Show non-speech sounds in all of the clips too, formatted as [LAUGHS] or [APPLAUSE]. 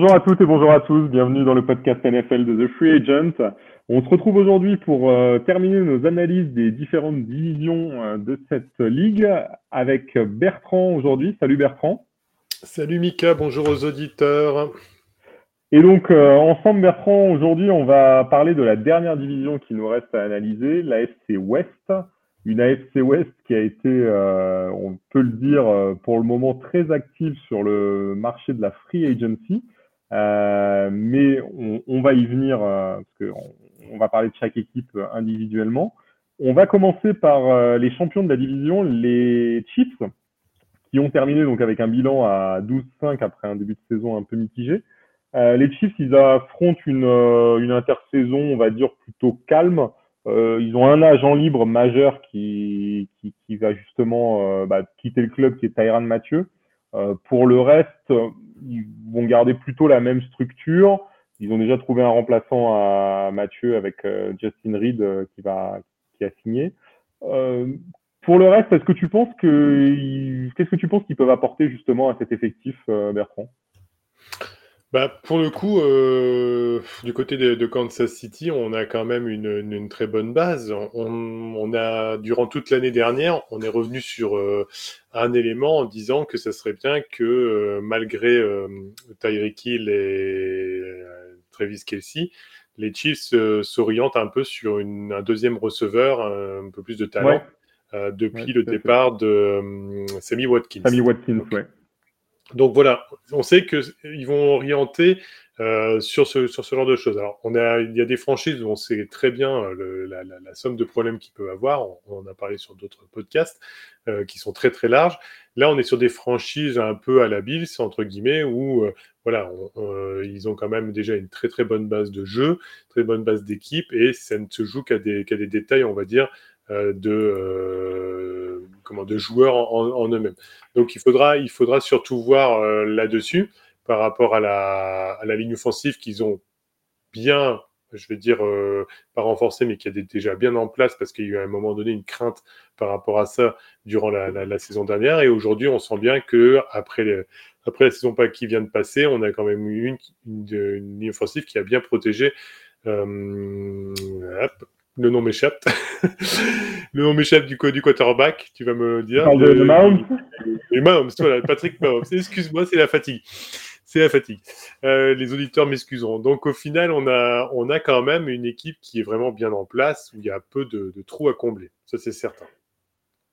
Bonjour à toutes et bonjour à tous, bienvenue dans le podcast NFL de The Free Agent. On se retrouve aujourd'hui pour euh, terminer nos analyses des différentes divisions euh, de cette ligue avec Bertrand aujourd'hui. Salut Bertrand. Salut Mika, bonjour aux auditeurs. Et donc euh, ensemble Bertrand, aujourd'hui on va parler de la dernière division qui nous reste à analyser, la FC West une AFC West qui a été, on peut le dire, pour le moment très active sur le marché de la free agency. Euh, mais on, on, va y venir parce qu'on on va parler de chaque équipe individuellement. On va commencer par les champions de la division, les Chiefs, qui ont terminé donc avec un bilan à 12-5 après un début de saison un peu mitigé. les Chiefs, ils affrontent une, une intersaison, on va dire, plutôt calme. Euh, ils ont un agent libre majeur qui, qui, qui va justement euh, bah, quitter le club, qui est Tyran Mathieu. Euh, pour le reste, ils vont garder plutôt la même structure. Ils ont déjà trouvé un remplaçant à Mathieu avec Justin Reed qui va qui a signé. pour le reste, est-ce que tu penses que qu'est-ce que tu penses qu'ils peuvent apporter justement à cet effectif, Bertrand? Bah, pour le coup, euh, du côté de, de, Kansas City, on a quand même une, une, très bonne base. On, on, a, durant toute l'année dernière, on est revenu sur euh, un élément en disant que ça serait bien que, euh, malgré euh, Tyreek Hill et euh, Travis Kelsey, les Chiefs s'orientent un peu sur une, un deuxième receveur, un peu plus de talent, depuis le départ de Sammy Watkins. Sammy Watkins, ouais. Donc voilà, on sait qu'ils vont orienter euh, sur, ce, genre de choses. Alors, on a, il y a des franchises où on sait très bien euh, la, somme de problèmes qu'ils peuvent avoir. On, en a parlé sur d'autres podcasts euh, qui sont très très larges. Là, on est sur des franchises un peu à la Bills, entre guillemets, où voilà, ils ont quand même déjà une très très bonne base de jeu, très bonne base d'équipe, et ça ne se joue qu'à des, qu'à des détails, on va dire, de de joueurs en, eux-mêmes. Donc il faudra il faudra surtout voir euh, là-dessus par rapport à la, ligne offensive qu'ils ont bien je vais dire, euh, pas renforcé, mais qui est déjà bien en place parce qu'il y a eu à un moment donné une crainte par rapport à ça durant la, saison dernière. Et aujourd'hui, on sent bien que après, après la saison qui vient de passer, on a quand même eu une ligne offensive qui a bien protégé. Euh, hop, le nom m'échappe. [LAUGHS] le nom m'échappe du, du quarterback, tu vas me dire. Parle de, de Mahomes. Et Mahomes, voilà, Patrick Mahomes. [LAUGHS] Excuse-moi, c'est la fatigue. C'est la fatigue. Euh, les auditeurs m'excuseront. Donc au final, on a, on a quand même une équipe qui est vraiment bien en place, où il y a peu de, de trous à combler. Ça, c'est certain.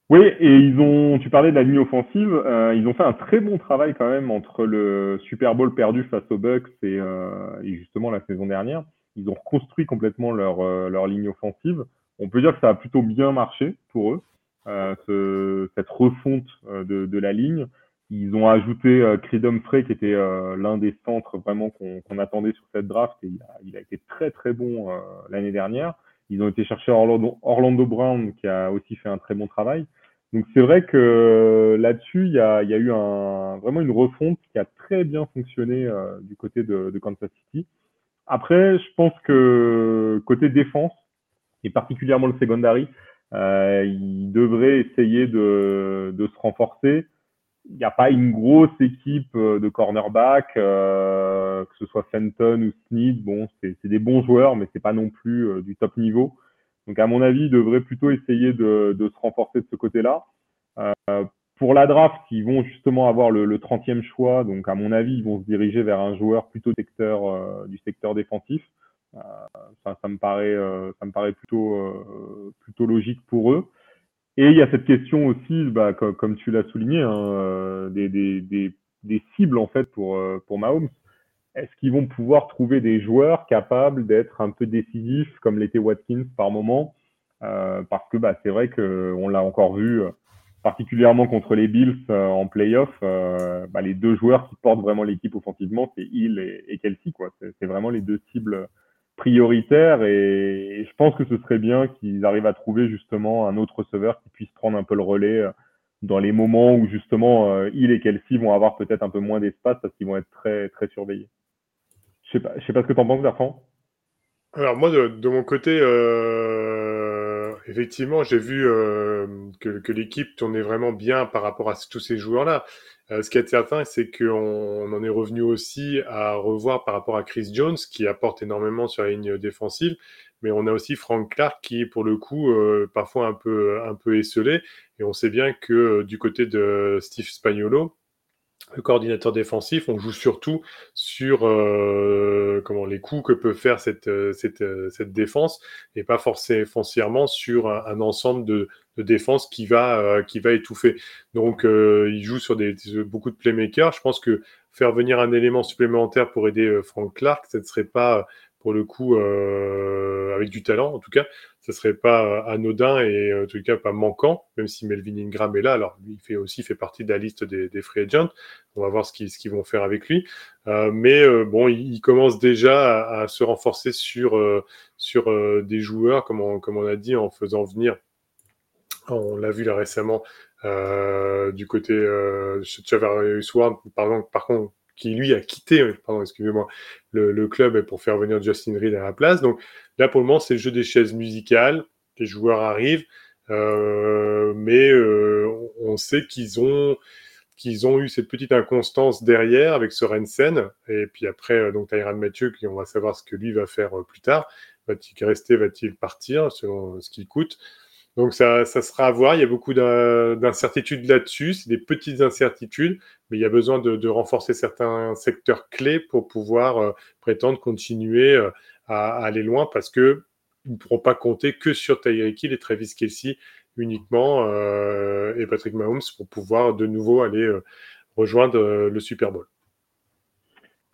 Oui, et ils ont, tu parlais de la ligne offensive, euh, ils ont fait un très bon travail quand même entre le Super Bowl perdu face aux Bucks et, euh, et justement la saison dernière ils ont reconstruit complètement leur, euh, leur ligne offensive. On peut dire que ça a plutôt bien marché pour eux, euh, ce, cette refonte euh, de, de, la ligne. Ils ont ajouté euh, Frey, qui était euh, l'un des centres vraiment qu'on qu attendait sur cette draft, et il a, il a été très très bon euh, l'année dernière. Ils ont été chercher Orlando, Orlando, Brown, qui a aussi fait un très bon travail. Donc c'est vrai que là-dessus, il y a, il y a eu un, vraiment une refonte qui a très bien fonctionné du côté de, de Kansas City. Après, je pense que côté défense, et particulièrement le secondary, euh, il devrait essayer de, de se renforcer. Il n'y a pas une grosse équipe euh, de cornerback, euh, que ce soit Fenton ou Sneed. Bon, c'est des bons joueurs, mais c'est pas non plus euh, du top niveau. Donc, à mon avis, il devrait plutôt essayer de, de se renforcer de ce côté-là. Pour la draft, ils vont justement avoir le, le 30e choix, donc à mon avis, ils vont se diriger vers un joueur plutôt euh, du secteur défensif. Euh, ça, ça, me paraît, euh, ça me paraît plutôt, plutôt logique pour eux. Et il y a cette question aussi, bah, comme, tu l'as souligné, hein, des, cibles en fait pour, pour Mahomes. Est-ce qu'ils vont pouvoir trouver des joueurs capables d'être un peu décisifs, comme l'était Watkins par moment? Parce que bah, c'est vrai qu'on l'a encore vu particulièrement contre les Bills euh, en playoff, euh, bah, les deux joueurs qui portent vraiment l'équipe offensivement, c'est Hill et, Kelsey. Quoi. C'est, vraiment les deux cibles prioritaires et, je pense que ce serait bien qu'ils arrivent à trouver justement un autre receveur qui puisse prendre un peu le relais euh, dans les moments où justement Hill et Kelsey vont avoir peut-être un peu moins d'espace parce qu'ils vont être très très surveillés. Je sais pas, sais pas ce que tu en penses, Bertrand. Alors moi, de, mon côté, effectivement, j'ai vu euh, que, l'équipe tournait vraiment bien par rapport à tous ces joueurs-là. ce qui est certain, c'est qu'on en est revenu aussi à revoir par rapport à Chris Jones, qui apporte énormément sur la ligne défensive, mais on a aussi Frank Clark qui est pour le coup parfois un peu, un peu esselé, et on sait bien que du côté de Steve Spagnolo, le coordinateur défensif, on joue surtout sur euh, comment les coups que peut faire cette, euh, euh, cette défense et pas forcément foncièrement sur un, ensemble de, de, défense qui va, qui va étouffer. Donc, il joue sur beaucoup de playmakers. Je pense que faire venir un élément supplémentaire pour aider Frank Clark, ça ne serait pas pour le coup avec du talent en tout cas ce serait pas euh, anodin et en tout cas pas manquant, même si Melvin Ingram est là. Alors il fait aussi fait partie de la liste des, free agents. On va voir ce qu'ils vont faire avec lui. Euh, mais euh, bon, il, commence déjà à, se renforcer sur sur des joueurs, comme on, comme on a dit, en faisant venir. On l'a vu là récemment du côté euh, Chavarius Ward, par par contre, qui lui a quitté, excusez-moi, le, club pour faire venir Justin Reed à la place. Donc là, pour le moment, c'est le jeu des chaises musicales. Les joueurs arrivent, euh, mais euh, on sait qu'ils ont eu cette petite inconstance derrière avec Sorensen et puis après euh, donc Tyran Mathieu on va savoir ce que lui va faire euh, plus tard va-t-il rester va-t-il partir selon ce qu'il coûte? Donc ça, ça sera à voir. Il y a beaucoup d'incertitudes là-dessus. C'est des petites incertitudes, mais il y a besoin de, renforcer certains secteurs clés pour pouvoir euh, prétendre continuer euh, à, aller loin parce que ils ne pourront pas compter que sur Tyreek Hill et Travis Kelsey uniquement euh, et Patrick Mahomes pour pouvoir de nouveau aller rejoindre le Super Bowl.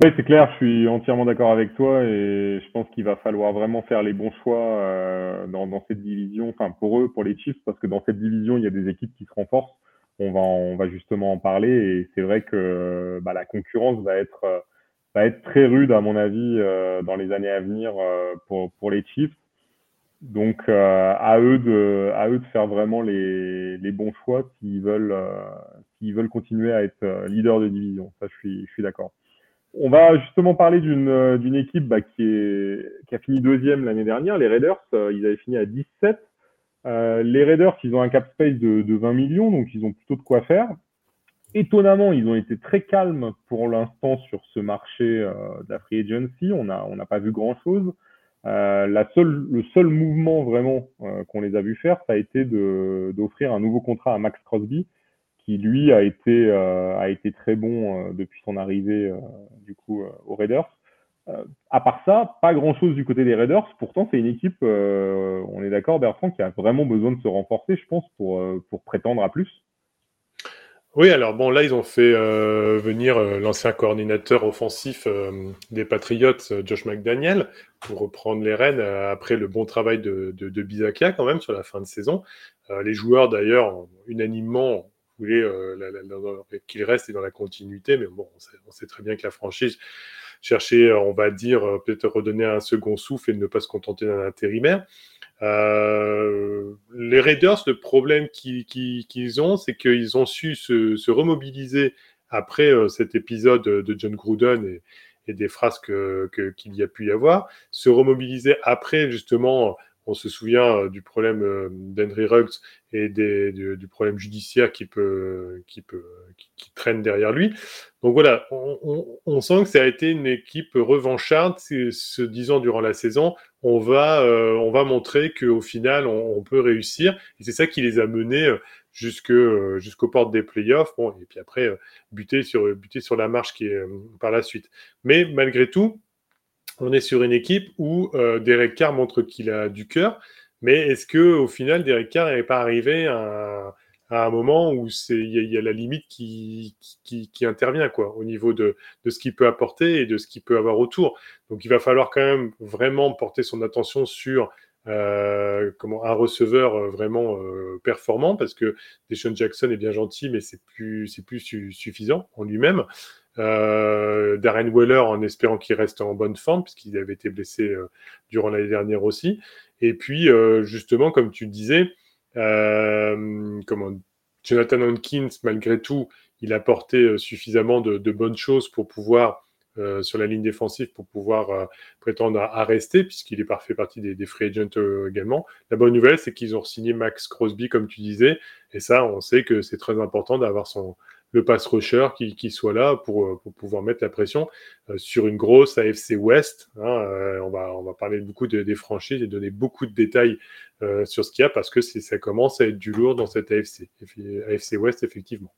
Oui, c'est clair, je suis entièrement d'accord avec toi et je pense qu'il va falloir vraiment faire les bons choix euh, dans, dans, cette division, enfin pour eux, pour les Chiefs, parce que dans cette division, il y a des équipes qui se renforcent. On va, on va justement en parler et c'est vrai que bah, la concurrence va être, va être très rude, à mon avis, euh, dans les années à venir euh, pour, pour les Chiefs. Donc euh, à eux de, à eux de faire vraiment les, les bons choix s'ils veulent, euh, s'ils veulent continuer à être leader de division. Ça, je suis, je suis d'accord. On va justement parler d'une euh, d'une équipe bah, qui, est, qui a fini deuxième l'année dernière, les Raiders. Euh, ils avaient fini à 17. Euh, les Raiders, ils ont un cap space de, de 20 millions, donc ils ont plutôt de quoi faire. Étonnamment, ils ont été très calmes pour l'instant sur ce marché euh, agency. On n'a on n'a pas vu grand-chose. La seule, le seul mouvement vraiment qu'on les a vu faire, ça a été d'offrir un nouveau contrat à Max Crosby, qui lui a été euh, a été très bon euh, depuis son arrivée euh, du coup aux Raiders. à part ça, pas grand chose du côté des Raiders. Pourtant, c'est une équipe, on est d'accord, Bertrand, qui a vraiment besoin de se renforcer, je pense, pour pour prétendre à plus. Oui, alors bon, là, ils ont fait venir l'ancien coordinateur offensif des Patriots, Josh McDaniel, pour reprendre les rênes après le bon travail de, de, de Bizakia quand même sur la fin de saison. les joueurs, d'ailleurs, unanimement euh, qu'il reste dans la continuité, mais bon, on sait, très bien que la franchise cherchait, euh, on va dire, euh, peut-être redonner un second souffle et ne pas se contenter d'un intérimaire. Les Raiders, le problème qu'ils ont, c'est qu'ils ont su se, se remobiliser après cet épisode de John Gruden et, et des phrases qu'il y a pu y avoir, se remobiliser après justement on se souvient euh, du problème euh, d'Henry Ruggs et du, problème judiciaire qui peut, qui peut, qui, traîne derrière lui. Donc voilà, on, on, on, sent que ça a été une équipe revancharde, se disant durant la saison, on va, euh, on va montrer qu'au final, on, on, peut réussir. Et c'est ça qui les a menés jusque jusqu'aux portes des playoffs. Bon, et puis après, buter sur buter sur la marche qui est par la suite. Mais malgré tout, on est sur une équipe où euh, Derek Carr montre qu'il a du cœur, mais est-ce que au final Derek Carr n'est pas arrivé à, un moment où c'est il y, a la limite qui, qui, qui, intervient quoi au niveau de, de ce qu'il peut apporter et de ce qu'il peut avoir autour. Donc il va falloir quand même vraiment porter son attention sur euh, comment un receveur euh, vraiment euh, performant parce que Deshaun Jackson est bien gentil mais c'est plus c'est plus su suffisant en lui-même euh, Darren Weller en espérant qu'il reste en bonne forme, puisqu'il avait été blessé euh, durant l'année dernière aussi. Et puis, euh, justement, comme tu disais, Jonathan Hankins, malgré tout, il a porté suffisamment de, bonnes choses pour pouvoir, sur la ligne défensive, pour pouvoir prétendre à, rester, puisqu'il est parfait partie des, des free agents également. La bonne nouvelle, c'est qu'ils ont signé Max Crosby, comme tu disais, et ça, on sait que c'est très important d'avoir son le pass rusher qui, soit là pour, pour, pouvoir mettre la pression sur une grosse AFC West. Hein, on, va, on va parler beaucoup des franchises et donner beaucoup de détails sur ce qu'il y a parce que ça commence à être du lourd dans cette AFC, AFC West, effectivement.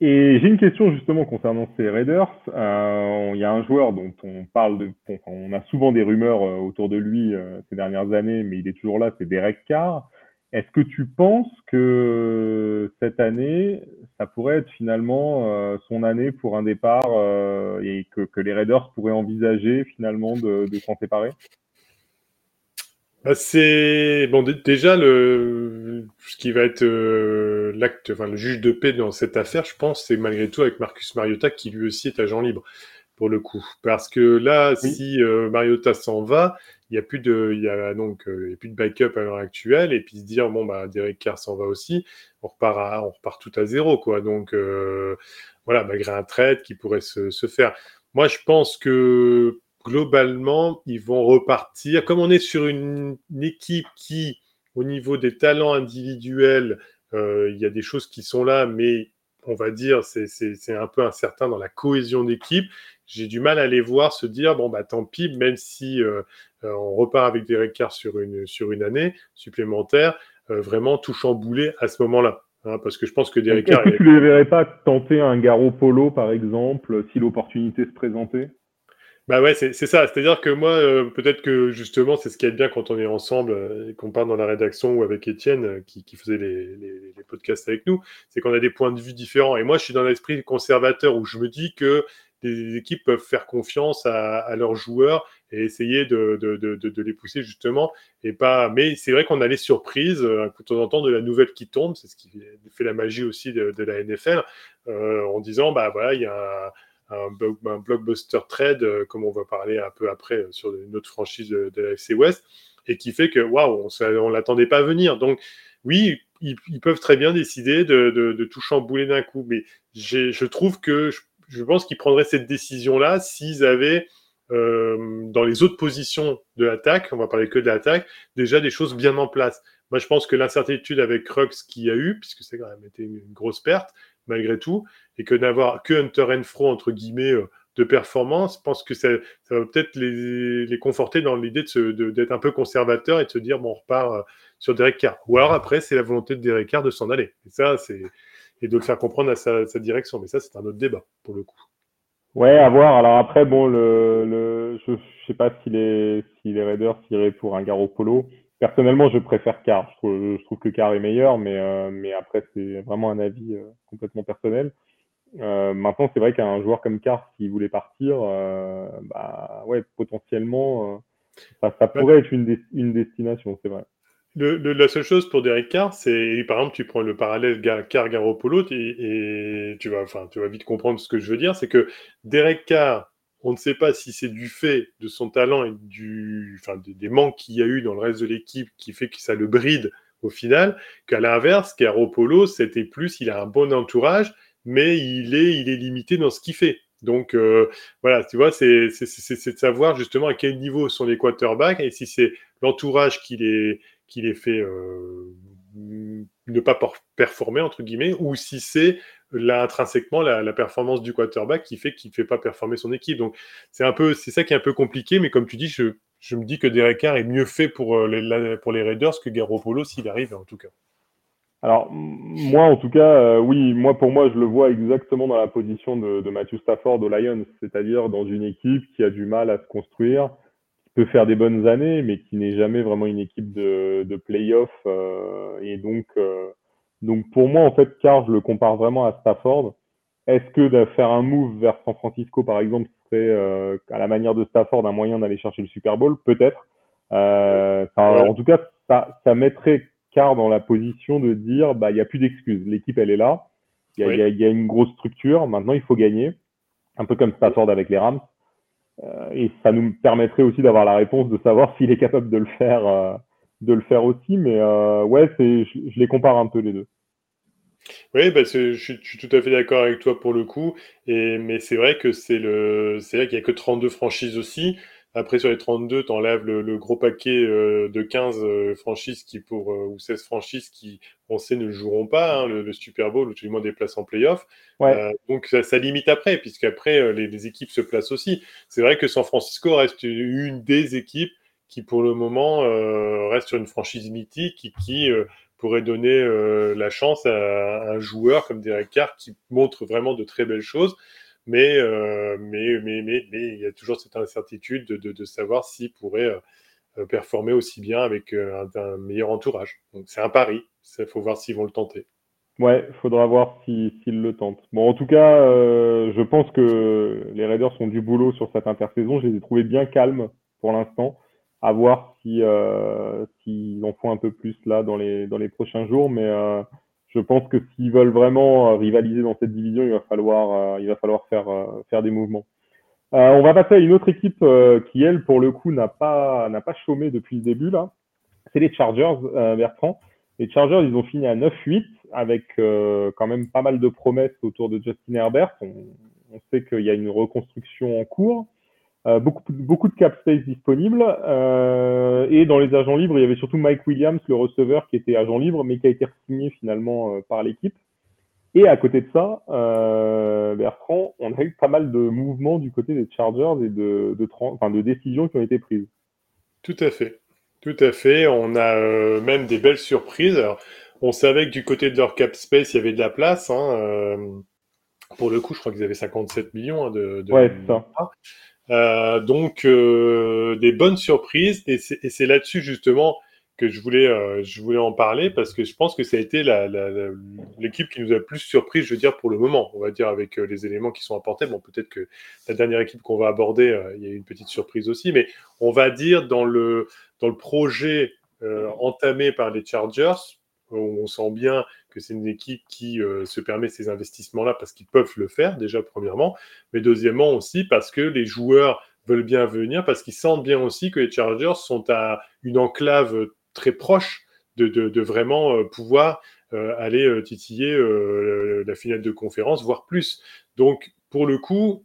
Et j'ai une question justement concernant ces Raiders. Euh, il y a un joueur dont on parle de, on a souvent des rumeurs euh, autour de lui euh, ces dernières années, mais il est toujours là, c'est Derek Carr. Est-ce que tu penses que cette année, ça pourrait être finalement son année pour un départ et que, que, les Raiders pourraient envisager finalement de, de s'en séparer? Bah, c'est bon déjà le ce qui va être euh, l'acte, enfin le juge de paix dans cette affaire, je pense, c'est malgré tout avec Marcus Mariota qui lui aussi est agent libre pour le coup, parce que là, si euh, Mariota s'en va, il y a plus de, il y a donc euh, plus de backup à l'heure actuelle, et puis se dire bon bah Derek Carr s'en va aussi, on repart on repart tout à zéro quoi, donc voilà malgré un trade qui pourrait se, se faire. Moi, je pense que globalement, ils vont repartir. Comme on est sur une, équipe qui, au niveau des talents individuels, euh, il y a des choses qui sont là, mais on va dire, c'est un peu incertain dans la cohésion d'équipe. J'ai du mal à les voir se dire, bon, bah tant pis, même si euh, euh, on repart avec des recarts sur une, sur une année supplémentaire, vraiment tout chambouler à ce moment-là. Hein, parce que je pense que Derek Est-ce que tu ne les verrais pas tenter un Garo Polo, par exemple, si l'opportunité se présentait? Bah ouais, c'est ça. C'est-à-dire que moi, euh, peut-être que justement, c'est ce qui est bien quand on est ensemble euh, et qu'on parle dans la rédaction ou avec Étienne euh, qui, qui, faisait les, les, les, podcasts avec nous, c'est qu'on a des points de vue différents. Et moi, je suis dans l'esprit conservateur où je me dis que les équipes peuvent faire confiance à, à leurs joueurs et essayer de, de, de, de, les pousser justement. Et pas. Mais c'est vrai qu'on a les surprises de temps en temps de la nouvelle qui tombe. C'est ce qui fait la magie aussi de, la NFL en disant bah voilà, il y a un blockbuster trade, euh, comme on va parler un peu après euh, sur une autre franchise de, la FC West, et qui fait que waouh, on ne l'attendait pas venir. Donc oui, ils, peuvent très bien décider de, tout chambouler d'un coup, mais je trouve que je, pense qu'ils prendraient cette décision-là s'ils avaient euh, dans les autres positions de l'attaque, on va parler que de l'attaque, déjà des choses bien en place. Moi, je pense que l'incertitude avec Crux qu'il y a eu, puisque c'est quand même été une grosse perte, malgré tout, et que d'avoir que Hunter Renfro, entre guillemets, euh, de performance, je pense que ça, va peut-être les, conforter dans l'idée d'être un peu conservateur et de se dire, bon, on repart euh, sur Derek Carr. Ou alors après, c'est la volonté de Derek Carr de s'en aller. Et ça, c'est et de le faire comprendre à sa, direction. Mais ça, c'est un autre débat, pour le coup. Ouais, à voir. Alors après, bon, le, le je, sais pas si les, si les Raiders iraient pour un Polo. Personnellement, je préfère Carr. Je trouve, que Carr est meilleur, mais, euh, mais après, c'est vraiment un avis euh, complètement personnel. Euh, maintenant, c'est vrai qu'un joueur comme Carr, s'il voulait partir, bah ouais, potentiellement, ça, ça, pourrait être une, une destination, c'est vrai. La seule chose pour Derek Carr, c'est par exemple, tu prends le parallèle Carr Garoppolo et, tu vas, vite comprendre ce que je veux dire, c'est que Derek Carr on ne sait pas si c'est du fait de son talent et des, manques qu'il y a eu dans le reste de l'équipe qui fait que ça le bride au final, qu'à l'inverse, Polo, c'était plus, il a un bon entourage, mais il est, il est limité dans ce qu'il fait. Donc euh, voilà, tu vois, c'est de savoir justement à quel niveau sont les quarterbacks et si c'est l'entourage qui les, qui les fait euh, ne pas performer, entre guillemets, ou si c'est intrinsèquement la, performance du quarterback qui fait qu'il ne fait pas performer son équipe. Donc c'est ça qui est un peu compliqué, mais comme tu dis, je, me dis que Derek Carr est mieux fait pour euh, les, pour les Raiders que Garoppolo s'il arrive en tout cas. Alors moi en tout cas, euh, oui, moi pour moi je le vois exactement dans la position de, de Matthew Stafford aux Lions, c'est-à-dire dans une équipe qui a du mal à se construire, peut faire des bonnes années, mais qui n'est jamais vraiment une équipe de, de playoff euh, et donc donc pour moi, en fait, Carr, je le compare vraiment à Stafford. Est-ce que de faire un move vers San Francisco, par exemple, serait euh, à la manière de Stafford un moyen d'aller chercher le Super Bowl? Peut-être. Euh, en tout cas, ça, ça mettrait Carr dans la position de dire, bah, il n'y a plus d'excuses. L'équipe, elle est là. Il y, a, y, a, une grosse structure. Maintenant, il faut gagner. Un peu comme Stafford avec les Rams. Euh, et ça nous permettrait aussi d'avoir la réponse de savoir s'il est capable de le faire euh, de le faire aussi. Mais euh, ouais, je, les compare un peu les deux. Oui, bah je, suis, tout à fait d'accord avec toi pour le coup. Et, mais c'est vrai que c'est le, c'est vrai qu'il n'y a que 32 franchises aussi. Après, sur les 32, tu enlèves le, gros paquet de 15 franchises qui pour, ou 16 franchises qui, on sait, ne joueront pas hein, le, Super Bowl ou tout le monde des places en playoff. donc, ça, limite après, puisqu'après, les, les équipes se placent aussi. C'est vrai que San Francisco reste une des équipes qui pour le moment euh, reste sur une franchise mythique et qui euh, pourrait donner euh, la chance à, un joueur comme Derek Carr qui montre vraiment de très belles choses. Mais, mais, mais, mais, mais, il y a toujours cette incertitude de, de, de savoir s'il pourrait performer aussi bien avec un, un meilleur entourage. Donc c'est un pari. Il faut voir s'ils vont le tenter. Ouais, faudra voir s'ils le tentent. Bon, en tout cas, je pense que les Raiders ont du boulot sur cette intersaison. Je les ai trouvés bien calmes pour l'instant à voir si euh, s'ils en font un peu plus là dans les dans les prochains jours mais euh, je pense que s'ils veulent vraiment euh, rivaliser dans cette division il va falloir il va falloir faire faire des mouvements. On va passer à une autre équipe qui elle pour le coup n'a pas chômé depuis le début là. C'est les Chargers Bertrand. Les Chargers ils ont fini à 9-8 avec quand même pas mal de promesses autour de Justin Herbert. On, sait qu'il y a une reconstruction en cours. euh, beaucoup, beaucoup de cap space disponible. Euh, et dans les agents libres, il y avait surtout Mike Williams, le receveur, qui était agent libre, mais qui a été signé finalement euh, par l'équipe. Et à côté de ça, Bertrand, on a eu pas mal de mouvements du côté des Chargers et de, de, enfin, de décisions qui ont été prises. Tout à fait. Tout à fait. On a même des belles surprises. on savait que du côté de leur cap space, il y avait de la place. Hein, pour le coup, je crois qu'ils avaient 57 millions hein, de, de, ouais, ça. Euh, donc euh, des bonnes surprises et c'est là-dessus justement que je voulais euh, je voulais en parler parce que je pense que ça a été l'équipe qui nous a plus surpris, je veux dire pour le moment, on va dire avec les éléments qui sont apportés. Bon, peut-être que la dernière équipe qu'on va aborder, il y a eu une petite surprise aussi, mais on va dire dans le dans le projet entamé par les Chargers, on sent bien que c'est une équipe qui euh, se permet ces investissements-là parce qu'ils peuvent le faire, déjà premièrement, mais deuxièmement aussi parce que les joueurs veulent bien venir, parce qu'ils sentent bien aussi que les Chargers sont à une enclave très proche de, vraiment euh, pouvoir euh, aller titiller la finale de conférence, voire plus. Donc, pour le coup,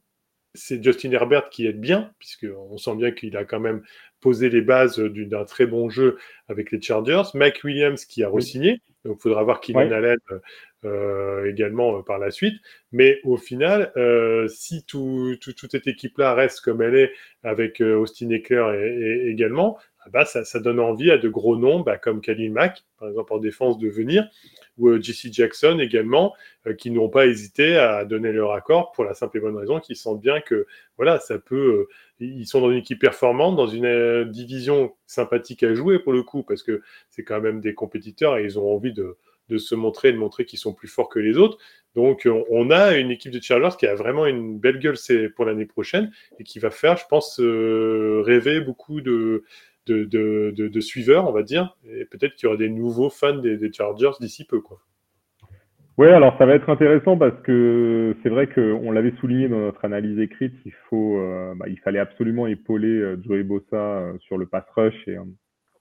c'est Justin Herbert qui aide bien, puisqu'on sent bien qu'il a quand même posé les bases d'un très bon jeu avec les Chargers. Mike Williams qui a re-signé, donc il faudra voir Kylian Allen euh, également euh, par la suite. Mais au final, euh, si tout, toute cette équipe-là reste comme elle est, avec Austin Eckler et, également, ah bah, ça, ça, donne envie à de gros noms bah, comme Khalil Mack, par exemple en défense, de venir ou euh, JC Jackson également, euh, qui n'ont pas hésité à donner leur accord pour la simple et bonne raison qu'ils sentent bien que voilà, ça peut. Euh, ils sont dans une équipe performante, dans une division sympathique à jouer pour le coup, parce que c'est quand même des compétiteurs et ils ont envie de, se montrer, de montrer qu'ils sont plus forts que les autres. Donc, on a une équipe de Chargers qui a vraiment une belle gueule pour l'année prochaine et qui va faire, je pense, rêver beaucoup de, suiveurs, on va dire, et peut-être qu'il y aura des nouveaux fans des, Chargers d'ici peu. Ouais, alors ça va être intéressant parce que c'est vrai qu'on l'avait souligné dans notre analyse écrite, il, faut, euh, bah, il fallait absolument épauler euh, Joey Bossa euh, sur le pass rush et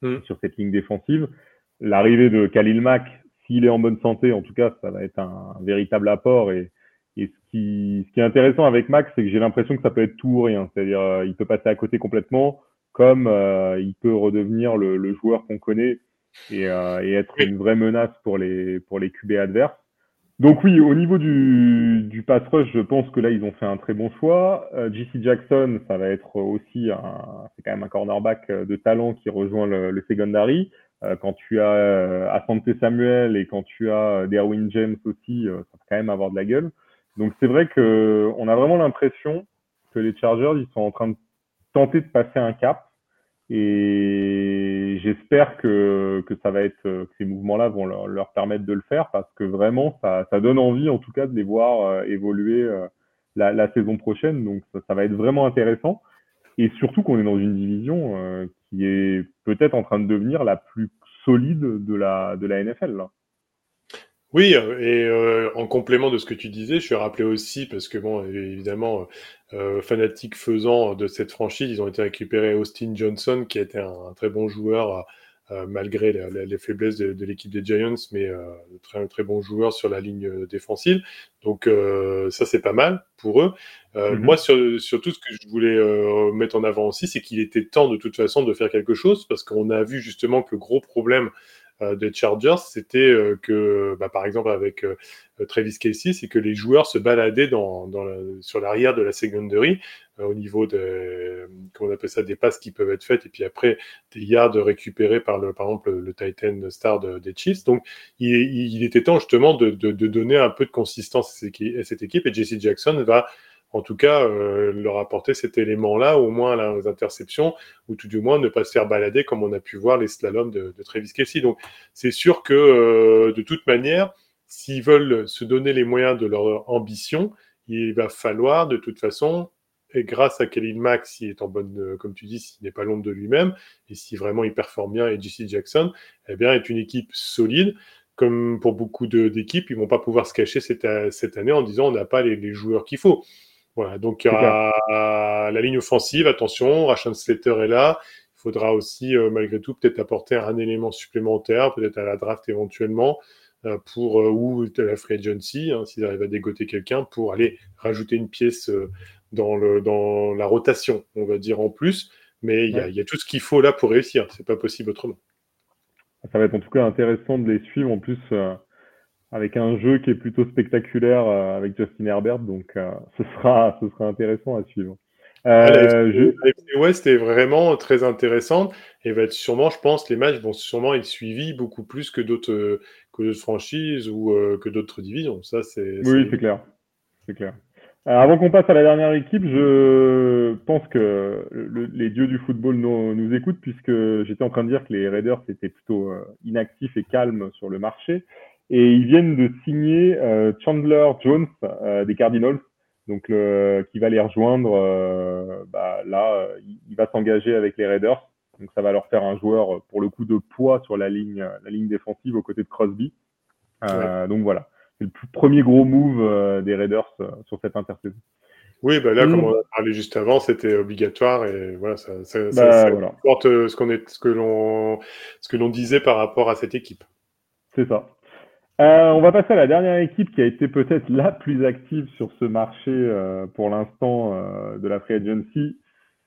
mm. sur cette ligne défensive. L'arrivée de Khalil Mack, s'il est en bonne santé, en tout cas, ça va être un, véritable apport. Et, et ce, qui, ce qui est intéressant avec Mack, c'est que j'ai l'impression que ça peut être tout ou rien. C'est-à-dire, il peut passer à côté complètement comme euh, il peut redevenir le, le joueur qu'on connaît et, et, être une vraie menace pour les, pour les QB adverses. Donc oui, au niveau du, du pass rush, je pense que là, ils ont fait un très bon choix. Euh, JC Jackson, ça va être aussi un, c'est quand même un cornerback de talent qui rejoint le, le secondary. Euh, quand tu as euh, Asante Samuel et quand tu as Derwin James aussi, ça va quand même avoir de la gueule. Donc c'est vrai que on a vraiment l'impression que les Chargers, ils sont en train de tenter de passer un cap. Et j'espère que, que ça va être que ces mouvements-là vont leur, leur, permettre de le faire parce que vraiment ça, ça, donne envie en tout cas de les voir euh, évoluer euh, la, la, saison prochaine. Donc ça, ça, va être vraiment intéressant. Et surtout qu'on est dans une division euh, qui est peut-être en train de devenir la plus solide de la, de la NFL. Là. Oui, euh, et euh, en complément de ce que tu disais, je suis rappelé aussi, parce que bon, évidemment, euh, fanatique faisant de cette franchise, ils ont été récupérés Austin Johnson, qui était un, un très bon joueur à, malgré les faiblesses de, l'équipe des Giants, mais très, très bons joueurs sur la ligne défensive. Donc ça, c'est pas mal pour eux. Mm-hmm. Moi, sur, surtout, ce que je voulais mettre en avant aussi, c'est qu'il était temps de toute façon de faire quelque chose, parce qu'on a vu justement que le gros problème euh, des Chargers, c'était euh, que, bah, par exemple, avec euh, Travis Casey, c'est que les joueurs se baladaient sur l'arrière de la secondary au niveau de, comment on appelle ça, des passes qui peuvent être faites, et puis après, des yards récupérés par, le, par exemple, le, Titan star des Chiefs. Donc, il, était temps justement de, de, de, donner un peu de consistance à cette équipe, et Jesse Jackson va en tout cas, euh, leur apporter cet élément-là, au moins à aux interceptions, ou tout du moins ne pas se faire balader comme on a pu voir les slaloms de, Travis Kelsey. Donc, c'est sûr que euh, de toute manière, s'ils veulent se donner les moyens de leur ambition, il va falloir de toute façon, et grâce à Khalil Mack, s'il est en bonne, euh, comme tu dis, s'il n'est pas l'ombre de lui-même, et si vraiment il performe bien, et JC Jackson, eh bien, est une équipe solide comme pour beaucoup d'équipes, ils vont pas pouvoir se cacher cette, année en disant on n'a pas les joueurs qu'il faut. Voilà, donc il y aura la ligne offensive, attention, Rachan Slater est là. Il faudra aussi, euh, malgré tout, peut-être apporter un élément supplémentaire, peut-être à la draft éventuellement, euh, pour, euh, ou à la free agency, hein, s'ils arrivent à dégoter quelqu'un, pour aller rajouter une pièce dans, le, dans la rotation, on va dire en plus. Mais il y, y, a tout ce qu'il faut là pour réussir. C'est pas possible autrement. Ça va être en tout cas intéressant de les suivre. En plus, avec un jeu qui est plutôt spectaculaire euh, avec Justin Herbert, donc euh, ce sera ce sera intéressant à suivre. Euh, la West est vraiment très intéressante et va être sûrement, je pense, les matchs vont sûrement être suivis beaucoup plus que d'autres que d'autres franchises ou que d'autres divisions. Ça, c'est oui, c'est clair, c'est clair. avant qu'on passe à la dernière équipe, je pense que les dieux du football nous, nous écoutent puisque j'étais en train de dire que les Raiders étaient plutôt inactifs et calmes sur le marché. Et ils viennent de signer euh, Chandler Jones euh, des Cardinals, donc qui va les rejoindre. Euh, bah, là, il va s'engager avec les Raiders, donc ça va leur faire un joueur pour le coup de poids sur la ligne, la ligne défensive aux côtés de Crosby. Donc voilà, c'est le premier gros move des Raiders sur cette intersaison. Oui, bah là, comme on a parlé juste avant, c'était obligatoire et voilà, ça, ça, ça, bah, ce qu'on est, ce que l'on, ce que l'on disait par rapport à cette équipe. C'est ça. Euh, on va passer à la dernière équipe qui a été peut-être la plus active sur ce marché euh, pour l'instant euh, de la free agency,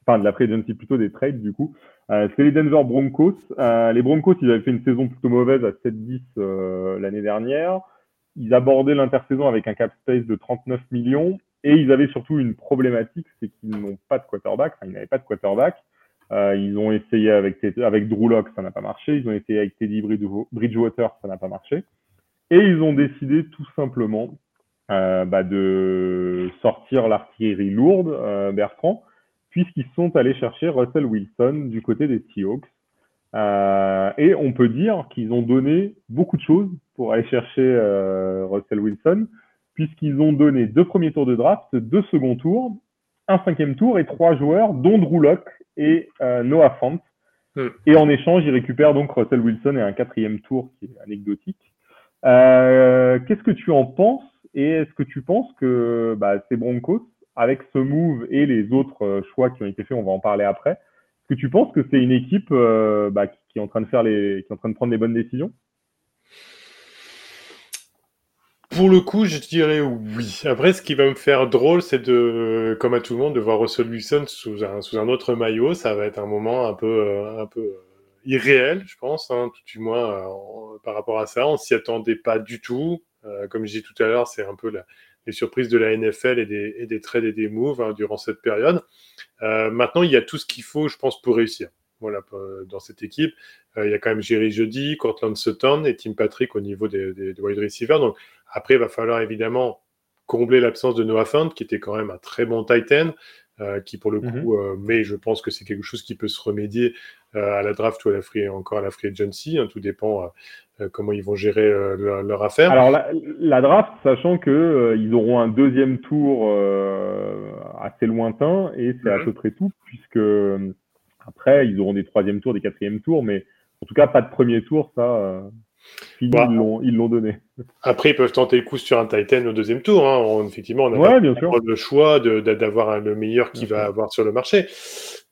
enfin de la free agency plutôt des trades du coup. c'est les Denver Broncos. les Broncos, ils avaient fait une saison plutôt mauvaise à 7-10 l'année dernière. Ils abordaient l'intersaison avec un cap space de 39 millions et ils avaient surtout une problématique, c'est qu'ils n'ont pas de quarterback. Enfin, ils n'avaient pas de quarterback. ils ont essayé avec, avec Drew Locke, ça n'a pas marché. Ils ont essayé avec Teddy Bridgewater, ça n'a pas marché. Et ils ont décidé tout simplement euh, bah, de sortir l'artillerie lourde, euh, Bertrand, puisqu'ils sont allés chercher Russell Wilson du côté des Seahawks. Euh, et on peut dire qu'ils ont donné beaucoup de choses pour aller chercher euh, Russell Wilson, puisqu'ils ont donné deux premiers tours de draft, deux seconds tours, un cinquième tour et trois joueurs, dont Drew Locke et euh, Noah Fant. Hmm. Et en échange, ils récupèrent donc Russell Wilson et un quatrième tour qui est anecdotique. Euh, qu'est-ce que tu en penses et est-ce que tu penses que bah, ces Broncos, avec ce move et les autres euh, choix qui ont été faits, on va en parler après, est-ce que tu penses que c'est une équipe euh, bah, qui est en train de faire les, qui est en train de prendre les bonnes décisions? Pour le coup, je dirais oui. Après, ce qui va me faire drôle, c'est de, comme à tout le monde, de voir Russell Wilson sous un, sous un autre maillot. Ça va être un moment un peu, un peu irréel, je pense, hein, tout du moins euh, par rapport à ça. On s'y attendait pas du tout. Euh, comme je disais tout à l'heure, c'est un peu la, les surprises de la NFL et des, et des trades et des moves hein, durant cette période. Euh, maintenant, il y a tout ce qu'il faut, je pense, pour réussir. Voilà, dans cette équipe, il y a quand même Jerry Jody, Cortland Sutton et Tim Patrick au niveau des, des, wide receivers. Donc après, il va falloir évidemment combler l'absence de Noah Fant, qui était quand même un très bon Titan. Qui pour le mhm. coup, mais je pense que c'est quelque chose qui peut se remédier à la draft ou à la free, encore à la free agency. Hein, tout dépend comment ils vont gérer leur, affaire. Alors la, draft, sachant que ils auront un deuxième tour assez lointain et c'est à mhm. peu près tout, puisque après ils auront des troisième tours, des quatrième tours, mais en tout cas pas de premier tour, ça. Bah, ils l'ont donné. Après, ils peuvent tenter le coup sur un Titan au deuxième tour. Hein. effectivement, on a bien sûr. le choix d'avoir le meilleur qui va avoir sur le marché.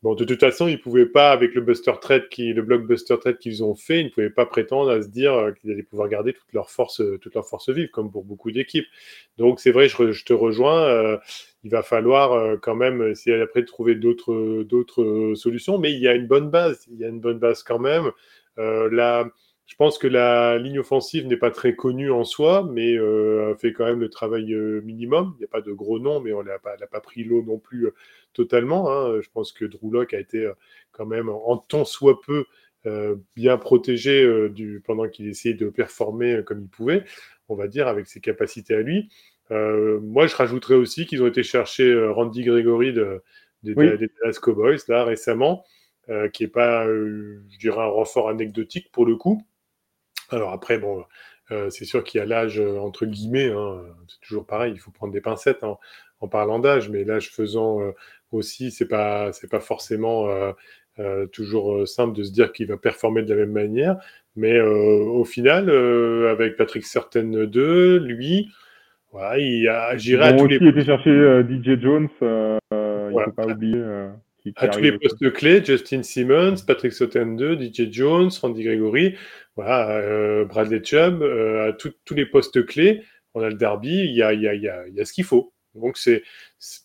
Bon, de toute façon, ils ne pouvaient pas, avec le Buster Trade, qui, le blockbuster trade qu'ils ont fait, ils ne pouvaient pas prétendre à se dire euh, qu'ils allaient pouvoir garder toute leur force, euh, toute leur force vive, comme pour beaucoup d'équipes. Donc, c'est vrai, je, te rejoins. Euh, il va falloir quand même essayer après de trouver d'autres, d'autres solutions, mais il y a une bonne base. Il y a une bonne base quand même. là, je pense que la ligne offensive n'est pas très connue en soi, mais euh, fait quand même le travail euh, minimum. Il n'y a pas de gros noms, mais on n'a pas, pas, pris l'eau non plus euh, totalement. Hein. Je pense que Drew Locke a été euh, quand même, en tant soit peu, bien protégé du, pendant qu'il essayait de performer comme il pouvait, on va dire, avec ses capacités à lui. moi, je rajouterais aussi qu'ils ont été chercher Randy Gregory de, des Dallas Cowboys, là, récemment. qui n'est pas, je dirais, un renfort anecdotique pour le coup, alors après, bon, euh, c'est sûr qu'il y a l'âge euh, entre guillemets, hein, c'est toujours pareil, il faut prendre des pincettes hein, en parlant d'âge, mais l'âge faisant euh, aussi, c'est pas c'est pas forcément toujours simple de se dire qu'il va performer de la même manière. Mais au final, avec Patrick Certain 2, lui, voilà, il a géré à tous les. été chercher DJ Jones, il ne faut pas oublier à tous les postes clés, Justin Simmons, Patrick Sutton 2, DJ Jones, Randy Gregory, voilà, euh, Bradley Chubb, euh, à tous les postes clés, on a le derby, il y a, y a, y a, y a ce qu'il faut. Donc c'est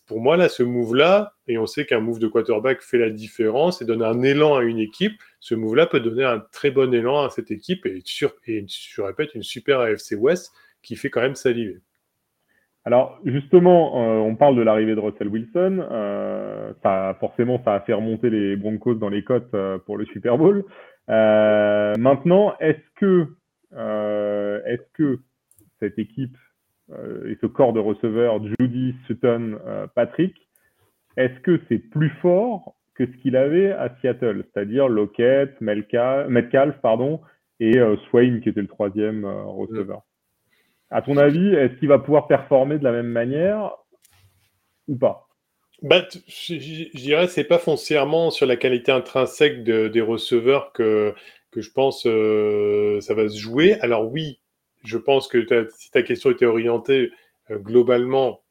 pour moi là ce move là et on sait qu'un move de quarterback fait la différence et donne un élan à une équipe. Ce move là peut donner un très bon élan à cette équipe et sur et je répète une super AFC West qui fait quand même saliver. Alors justement, euh, on parle de l'arrivée de Russell Wilson. Euh, ça, forcément, ça a fait remonter les Broncos dans les cotes euh, pour le Super Bowl. maintenant, est-ce que, est-ce que cette équipe et ce corps de receveurs, Judy, Sutton, Patrick, est-ce que c'est plus fort que ce qu'il avait à Seattle, c'est-à-dire Lockett, Metcalf, pardon, et Swain qui était le troisième receveur à ton avis, est-ce qu'il va pouvoir performer de la même manière ou pas? Bah, je, dirais c'est pas foncièrement sur la qualité intrinsèque des receveurs que, que je pense euh, ça va se jouer. Alors oui, je pense que si ta question était orientée euh, globalement,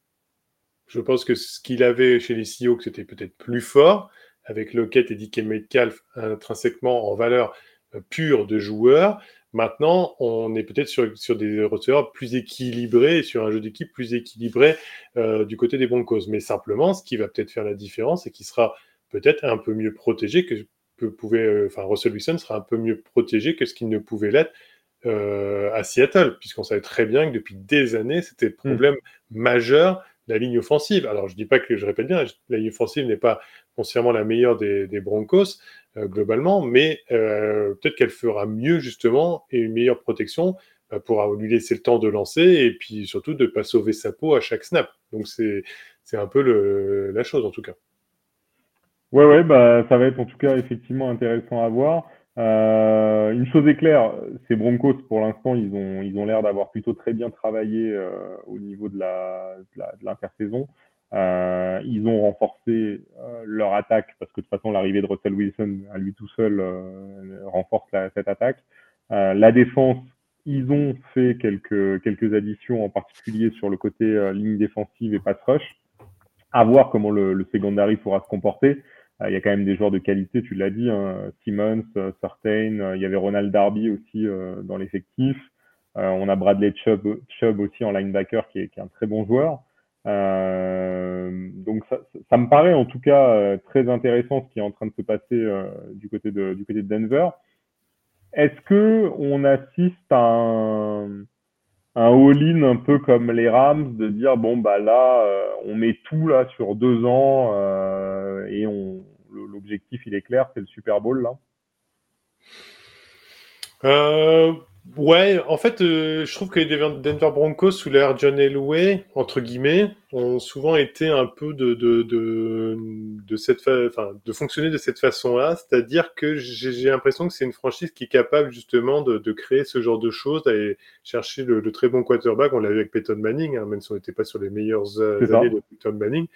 je pense que ce qu'il avait chez les Seahawks c'était peut-être plus fort avec Lockett et DK Metcalf intrinsèquement en valeur euh, pure de joueurs. Maintenant, on est peut-être sur, sur, des receveurs plus équilibrés, sur un jeu d'équipe plus équilibré euh, du côté des Broncos. Mais simplement, ce qui va peut-être faire la différence, c'est qu'il sera peut-être un peu mieux protégé que, pouvait, euh, enfin, Russell Wilson sera un peu mieux protégé que ce qu'il ne pouvait l'être euh, à Seattle, puisqu'on savait très bien que depuis des années, c'était le hmm. problème majeur la ligne offensive. Alors, je dis pas que je répète bien, la ligne offensive n'est pas foncièrement la meilleure des, Broncos globalement, mais euh, peut-être qu'elle fera mieux justement et une meilleure protection euh, pour lui laisser le temps de lancer et puis surtout de ne pas sauver sa peau à chaque snap. Donc, c'est un peu la chose en tout cas. Ouais, ouais, bah, ça va être en tout cas effectivement intéressant à voir. Euh, une chose est claire, ces Broncos, pour l'instant, ils ont, ils ont l'air d'avoir plutôt très bien travaillé euh, au niveau de la, de l'intersaison. Euh, ils ont renforcé euh, leur attaque parce que de toute façon, l'arrivée de Russell Wilson à lui tout seul euh, renforce la, cette attaque. la défense, ils ont fait quelques, quelques additions, en particulier sur le côté ligne défensive et pass rush. À voir comment le, le secondary pourra se comporter. Euh, il y a quand même des joueurs de qualité, tu l'as dit, hein, Simmons, euh, Certain, euh, il y avait Ronald Darby aussi dans l'effectif. on a Bradley Chubb, Chubb, aussi en linebacker qui est, qui est un très bon joueur. Euh, donc ça, me paraît en tout cas très intéressant ce qui est en train de se passer du côté de du côté de Denver. Est-ce que on assiste à un, un all-in un peu comme les Rams de dire bon bah là on met tout là sur deux ans et l'objectif, il est clair, c'est le Super Bowl, là? Euh, Ouais, en fait, euh, je trouve que les Denver Broncos, sous l'ère John Elway, entre guillemets, ont souvent été un peu de, de, de, de cette enfin, de fonctionner de cette façon-là. C'est-à-dire que j'ai l'impression que c'est une franchise qui est capable, justement, de, de créer ce genre de choses, d'aller chercher le, très bon quarterback. On l'a vu avec Peyton Manning, hein, même si on n'était pas sur les meilleures années de Peyton Manning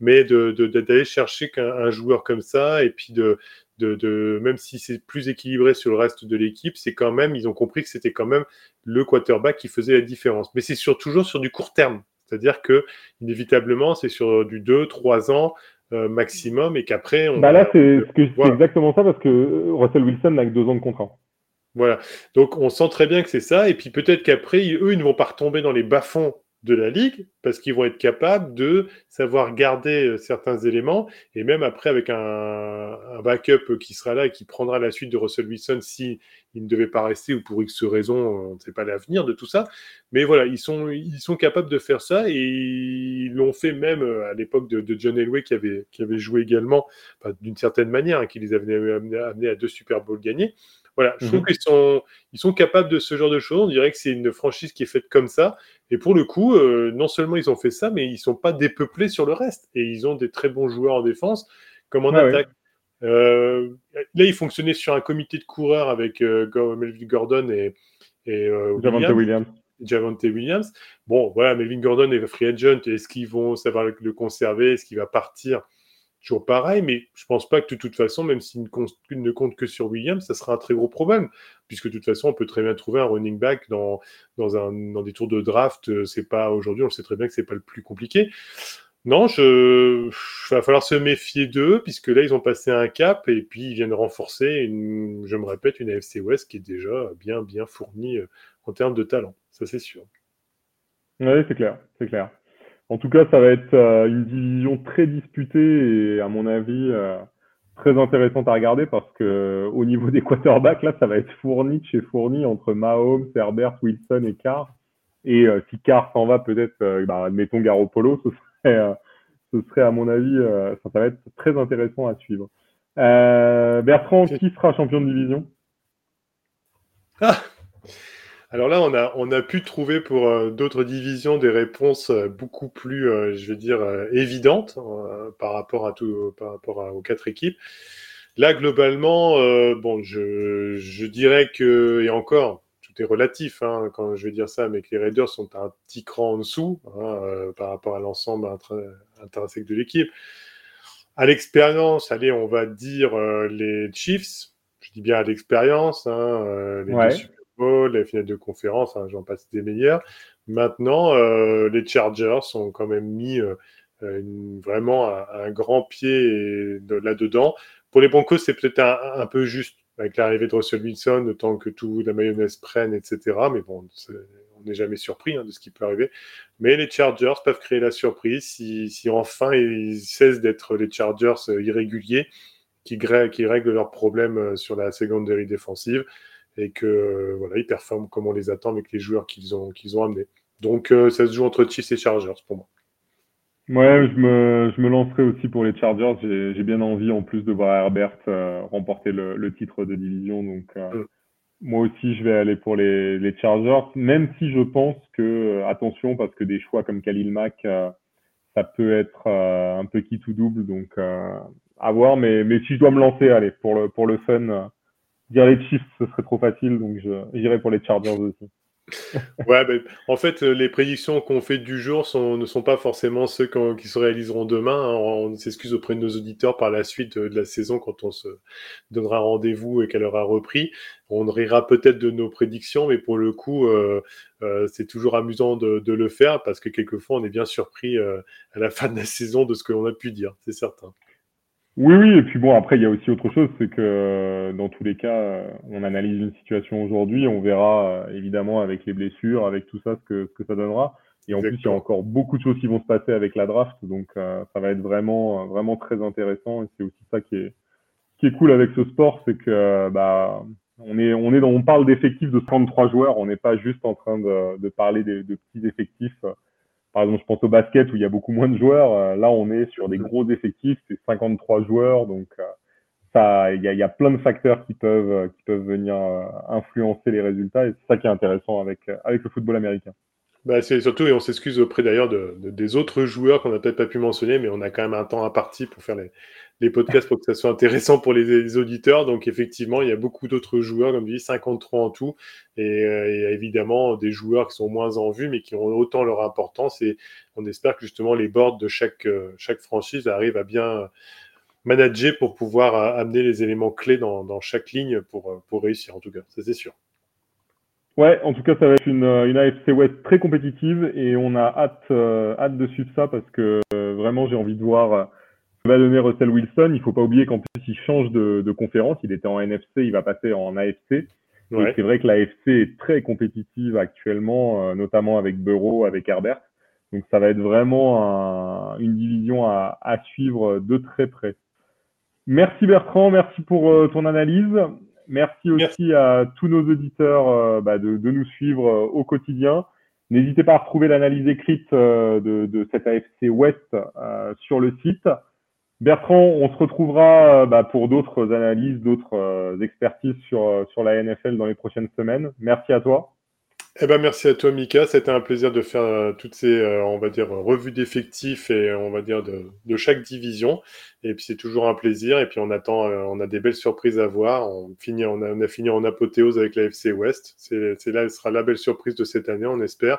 mais d'aller de, chercher qu'un joueur comme ça et puis de, de, même si c'est plus équilibré sur le reste de l'équipe, c'est quand même, ils ont compris que c'était quand même le quarterback qui faisait la différence. Mais c'est sur, toujours sur du court terme. C'est-à-dire que, inévitablement, c'est sur du 2, 3 ans, maximum et qu'après on. Bah là, c'est exactement ça parce que Russell Wilson n'a que deux ans de contrat. Voilà. Donc on sent très bien que c'est ça. Et puis peut-être qu'après, eux, ils ne vont pas retomber dans les bas-fonds de la ligue parce qu'ils vont être capables de savoir garder euh, certains éléments et même après avec un, backup qui sera là et qui prendra la suite de Russell Wilson si il ne devait pas rester ou pour X raison, on ne sait pas l'avenir de tout ça. Mais voilà, ils sont, ils sont capables de faire ça et ils l'ont fait même euh, à l'époque de, John Elway qui avait, qui avait joué également d'une certaine manière, hein, qui les avait amenés à deux Super Bowls gagnés. Voilà, je trouve mhm. qu'ils sont, ils sont capables de ce genre de choses. On dirait que c'est une franchise qui est faite comme ça. Et pour le coup, euh, non seulement ils ont fait ça, mais ils sont pas dépeuplés sur le reste. Et ils ont des très bons joueurs en défense, comme en attaque. Euh, là, ils fonctionnaient sur un comité de coureurs avec euh, Melvin Gordon et, et Javante Williams. Javante Williams. Bon, voilà, Melvin Gordon est free agent. Est-ce qu'ils vont savoir le conserver? Est-ce qu'il va partir? Toujours pareil, mais je pense pas que de toute façon, même s'il ne compte, que sur Williams, ça sera un très gros problème, puisque de toute façon, on peut très bien trouver un running back dans, dans, un, dans des tours de draft. Euh, c'est pas aujourd'hui, on sait très bien que c'est pas le plus compliqué. Non, il va falloir se méfier d'eux, puisque là, ils ont passé un cap et puis ils viennent renforcer, une, je me répète, une AFC West qui est déjà bien, bien fournie euh, en termes de talent. Ça, c'est sûr. Oui, c'est clair, c'est clair. En tout cas, ça va être euh, une division très disputée et à mon avis euh, très intéressante à regarder parce que au niveau des quarterbacks, là, ça va être fourni chez fourni entre Mahomes, Herbert, Wilson et Carr. Et euh, si Carr s'en va, peut-être, bah, admettons Garoppolo, ce serait, ce serait à mon avis, ça, ça, va être très intéressant à suivre. Bertrand, qui sera champion de division? Ah alors là, on a, on a pu trouver pour euh, d'autres divisions des réponses euh, beaucoup plus, euh, je veux dire, évidentes par rapport, à tout, par rapport aux quatre équipes. Là, globalement, bon, je, je, dirais que, et encore, tout est relatif hein, quand je vais dire ça, mais que les Raiders sont un petit cran en dessous hein, par rapport à l'ensemble intrinsèque de l'équipe. À l'expérience, allez, on va dire les Chiefs, je dis bien à l'expérience, hein, les les finales de conférence, hein, j'en passe des meilleurs. Maintenant, euh, les Chargers ont quand même mis euh, vraiment un, grand pied là-dedans. Pour les Broncos, c'est peut-être un, peu juste avec l'arrivée de Russell Wilson, le que tout la mayonnaise prenne, etc. Mais bon, on n'est jamais surpris hein, de ce qui peut arriver. Mais les Chargers peuvent créer la surprise si, si enfin ils cessent d'être les Chargers euh, irréguliers qui, qui règlent leurs problèmes sur la secondary défensive et que voilà, ils performent comme on les attend avec les joueurs qu'ils ont, qu'ils ont amenés. Donc euh, ça se joue entre Chiefs et Chargers pour moi. Ouais, je me, je me lancerai aussi pour les Chargers. J'ai bien envie en plus de voir Herbert euh, remporter le, le, titre de division. Donc euh, mm. moi aussi, je vais aller pour les, les, Chargers, même si je pense que, attention, parce que des choix comme Khalil Mack, ça peut être un peu qui tout double. Donc à voir, mais, mais si je dois me lancer, allez, pour le, pour le fun dire les Chiefs, ce serait trop facile, donc j'irai pour les Chargers aussi. [LAUGHS] ouais, ben, en fait, euh, les prédictions qu'on fait du jour sont, ne sont pas forcément ceux qui se réaliseront demain. Hein. On s'excuse auprès de nos auditeurs par la suite euh, de la saison quand on se donnera rendez-vous et qu'elle aura repris. On rira peut-être de nos prédictions, mais pour le coup, euh, c'est toujours amusant de, de, le faire parce que quelquefois, on est bien surpris à la fin de la saison de ce que l'on a pu dire, c'est certain. Oui, oui, et puis bon, après, il y a aussi autre chose, c'est que euh, dans tous les cas, euh, on analyse une situation aujourd'hui, on verra euh, évidemment avec les blessures, avec tout ça, ce que, ce que ça donnera. Et en plus, il y a encore beaucoup de choses qui vont se passer avec la draft, donc ça va être vraiment, vraiment très intéressant. Et c'est aussi ça qui est, qui est cool avec ce sport, c'est que bah, on est, on est dans, on parle d'effectifs de 33 joueurs, on n'est pas juste en train de, de parler de, de petits effectifs par exemple, je pense au basket où il y a beaucoup moins de joueurs. Euh, là, on est sur des gros effectifs, c'est 53 joueurs, donc euh, ça, il y a, plein de facteurs qui peuvent, euh, qui peuvent venir influencer les résultats, et c'est ça qui est intéressant avec, avec le football américain. Bah, c'est surtout, et on s'excuse auprès d'ailleurs de, des autres joueurs qu'on n'a peut-être pas pu mentionner, mais on a quand même un temps imparti pour faire les, podcasts pour que ça soit intéressant pour les, auditeurs. Donc effectivement, il y a beaucoup d'autres joueurs, comme je dis, 53 en tout, et, euh, évidemment des joueurs qui sont moins en vue, mais qui ont autant leur importance. Et on espère que justement les boards de chaque, euh, chaque franchise arrivent à bien manager pour pouvoir euh, amener les éléments clés dans, dans chaque ligne pour, pour réussir, en tout cas, ça c'est sûr. Ouais, en tout cas, ça va être une, une AFC West très compétitive et on a hâte, euh, hâte de suivre ça parce que euh, vraiment, j'ai envie de voir euh, va donner Russell Wilson. Il faut pas oublier qu'en plus, il change de, de, conférence. Il était en NFC, il va passer en AFC. Ouais. C'est vrai que l'AFC est très compétitive actuellement, euh, notamment avec Burrow, avec Herbert. Donc ça va être vraiment un, une division à, à, suivre de très près. Merci Bertrand, merci pour euh, ton analyse. Merci aussi à tous nos auditeurs euh, bah, de, de, nous suivre euh, au quotidien. N'hésitez pas à retrouver l'analyse écrite de, de, cette AFC West sur le site. Bertrand, on se retrouvera bah, pour d'autres analyses, d'autres expertises sur, sur la NFL dans les prochaines semaines. Merci à toi. Eh ben, merci à toi, Mika. C'était un plaisir de faire euh, toutes ces, euh, on va dire, revues d'effectifs et on va dire de, chaque division. Et puis c'est toujours un plaisir. Et puis on attend, euh, on a des belles surprises à voir. On finit, on a, fini en apothéose avec la FC West. C'est là, ce sera la belle surprise de cette année, on espère.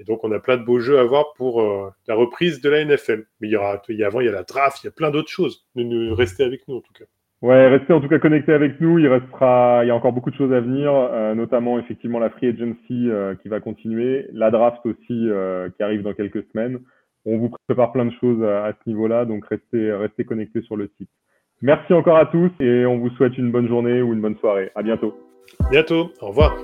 Et donc on a plein de beaux jeux à voir pour la reprise de la NFL. Mais il y aura, il y a avant, il y a la draft, il y a plein d'autres choses. Nous, restez avec nous en tout cas. Ouais, restez en tout cas connectés avec nous. Il restera, il y a encore beaucoup de choses à venir, euh, notamment effectivement la free agency euh, qui va continuer, la draft aussi euh, qui arrive dans quelques semaines. On vous prépare plein de choses à, à ce niveau-là, donc restez, restez connectés sur le site. Merci encore à tous et on vous souhaite une bonne journée ou une bonne soirée. À bientôt. Bientôt. Au revoir.